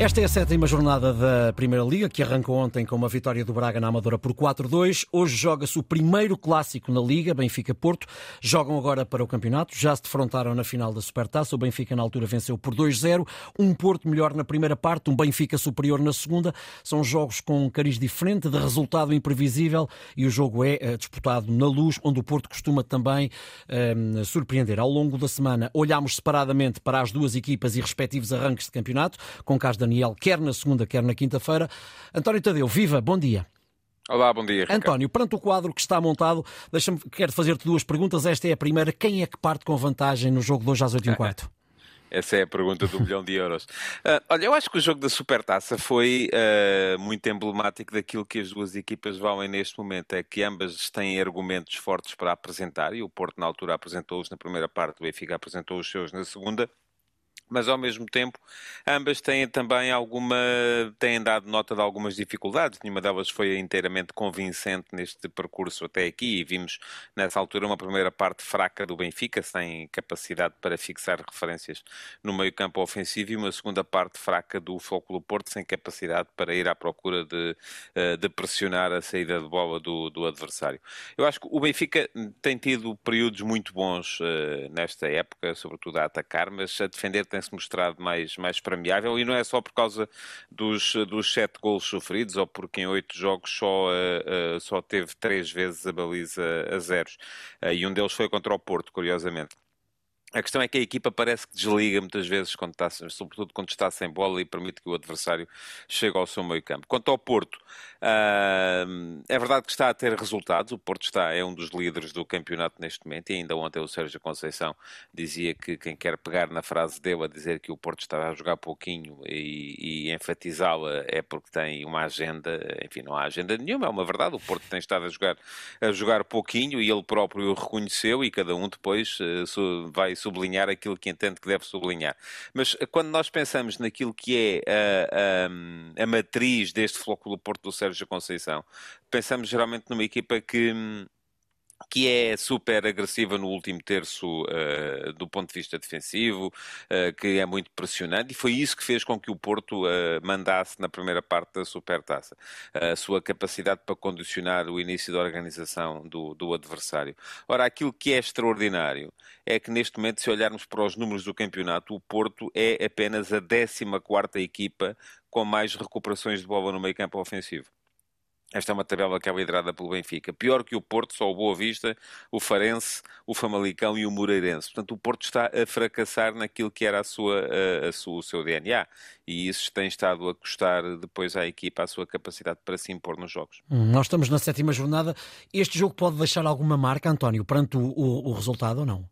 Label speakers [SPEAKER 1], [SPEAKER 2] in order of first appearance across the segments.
[SPEAKER 1] Esta é a sétima jornada da Primeira Liga, que arrancou ontem com uma vitória do Braga na Amadora por 4-2. Hoje joga-se o primeiro clássico na Liga, Benfica-Porto. Jogam agora para o campeonato. Já se defrontaram na final da Supertaça. O Benfica, na altura, venceu por 2-0. Um Porto melhor na primeira parte, um Benfica superior na segunda. São jogos com cariz diferente, de resultado imprevisível. E o jogo é eh, disputado na luz, onde o Porto costuma também um, surpreender. Ao longo da semana, olhámos separadamente para as duas equipas e respectivos arranques de campeonato, com Cas Daniel, quer na segunda, quer na quinta-feira. António Tadeu, viva, bom dia.
[SPEAKER 2] Olá, bom dia. Ricardo.
[SPEAKER 1] António, perante o quadro que está montado, deixa-me, quero fazer-te duas perguntas. Esta é a primeira. Quem é que parte com vantagem no jogo de hoje às 8 h quarto?
[SPEAKER 2] Essa é a pergunta do milhão de euros. Uh, olha, eu acho que o jogo da Supertaça foi uh, muito emblemático daquilo que as duas equipas valem neste momento. É que ambas têm argumentos fortes para apresentar e o Porto, na altura, apresentou-os na primeira parte, o Benfica apresentou os seus na segunda mas ao mesmo tempo ambas têm também alguma têm dado nota de algumas dificuldades. Nenhuma delas foi inteiramente convincente neste percurso até aqui e vimos nessa altura uma primeira parte fraca do Benfica, sem capacidade para fixar referências no meio-campo ofensivo e uma segunda parte fraca do Foco Porto, sem capacidade para ir à procura de, eh, de pressionar a saída de bola do, do adversário. Eu acho que o Benfica tem tido períodos muito bons uh, nesta época, sobretudo a atacar, mas a defender tem tem-se mostrado mais, mais premiável e não é só por causa dos, dos sete golos sofridos ou porque em oito jogos só, uh, uh, só teve três vezes a baliza a zeros. Uh, e um deles foi contra o Porto, curiosamente. A questão é que a equipa parece que desliga muitas vezes, quando está, sobretudo quando está sem bola e permite que o adversário chegue ao seu meio campo. Quanto ao Porto, uh, é verdade que está a ter resultados. O Porto está, é um dos líderes do campeonato neste momento e ainda ontem o Sérgio Conceição dizia que quem quer pegar na frase dele a dizer que o Porto está a jogar pouquinho e, e enfatizá-la é porque tem uma agenda, enfim, não há agenda nenhuma, é uma verdade. O Porto tem estado a jogar, a jogar pouquinho e ele próprio o reconheceu e cada um depois uh, vai sublinhar aquilo que entende que deve sublinhar. Mas eh, quando nós pensamos naquilo que é a, a, a matriz deste Flóculo Porto do Sérgio Conceição, pensamos geralmente numa equipa que hum, que é super agressiva no último terço uh, do ponto de vista defensivo, uh, que é muito pressionante, e foi isso que fez com que o Porto uh, mandasse na primeira parte da Supertaça. A sua capacidade para condicionar o início da organização do, do adversário. Ora, aquilo que é extraordinário é que neste momento, se olharmos para os números do campeonato, o Porto é apenas a 14 quarta equipa com mais recuperações de bola no meio campo ofensivo. Esta é uma tabela que é liderada pelo Benfica. Pior que o Porto, só o Boa Vista, o Farense, o Famalicão e o Moreirense. Portanto, o Porto está a fracassar naquilo que era a sua, a, sua, o seu DNA. E isso tem estado a custar depois à equipa a sua capacidade para se impor nos jogos.
[SPEAKER 1] Hum, nós estamos na sétima jornada. Este jogo pode deixar alguma marca, António, perante o, o, o resultado ou não?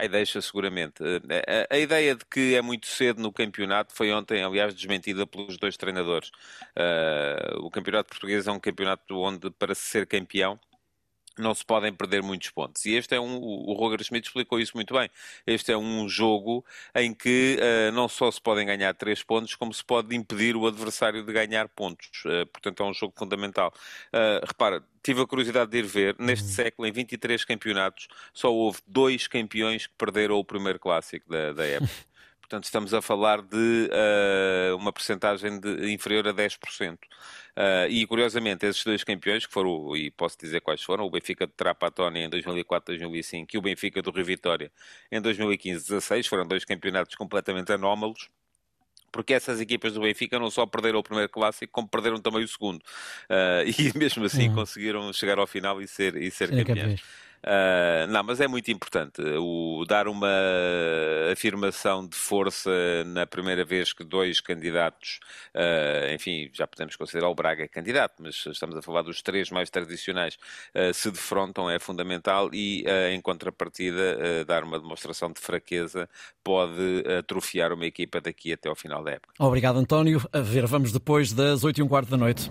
[SPEAKER 2] Aí deixa seguramente. Eh, a, a, ideia de que é muito cedo no campeonato foi ontem, aliás, desmentida pelos dois treinadores. Uh, o campeonato português é um campeonato onde, para ser campeão, não se podem perder muitos pontos. E este é um, o Roger Schmidt explicou isso muito bem. Este é um jogo em que uh, não só se podem ganhar três pontos, como se pode impedir o adversário de ganhar pontos. Uh, portanto, é um jogo fundamental. Uh, repara, tive a curiosidade de ir ver, neste uhum. século, em 23 campeonatos, só houve dois campeões que perderam o primeiro clássico da, da época. Portanto, estamos a falar de uh, uma percentagem inferior a 10%. Uh, eh, e, curiosamente, esses dois campeões, que foram, e posso dizer quais foram, o Benfica de Trapatoni em 2004-2005 e o Benfica do Rio Vitória em 2015-16, foram dois campeonatos completamente anómalos porque essas equipas do Benfica não só perderam o primeiro clássico, como perderam também o segundo. Uh, e mesmo assim uhum. conseguiram chegar ao final e ser, e ser campeões. Uh, não, mas é muito importante o dar uma afirmação de força na primeira vez que dois candidatos, uh, enfim, já podemos considerar o Braga candidato, mas estamos a falar dos três mais tradicionais, uh, se defrontam, é fundamental e, em contrapartida, dar uma demonstração de fraqueza pode atrofiar uma equipa daqui até ao final da época.
[SPEAKER 1] Obrigado, António. A ver, vamos depois das 8 e um quarto da noite.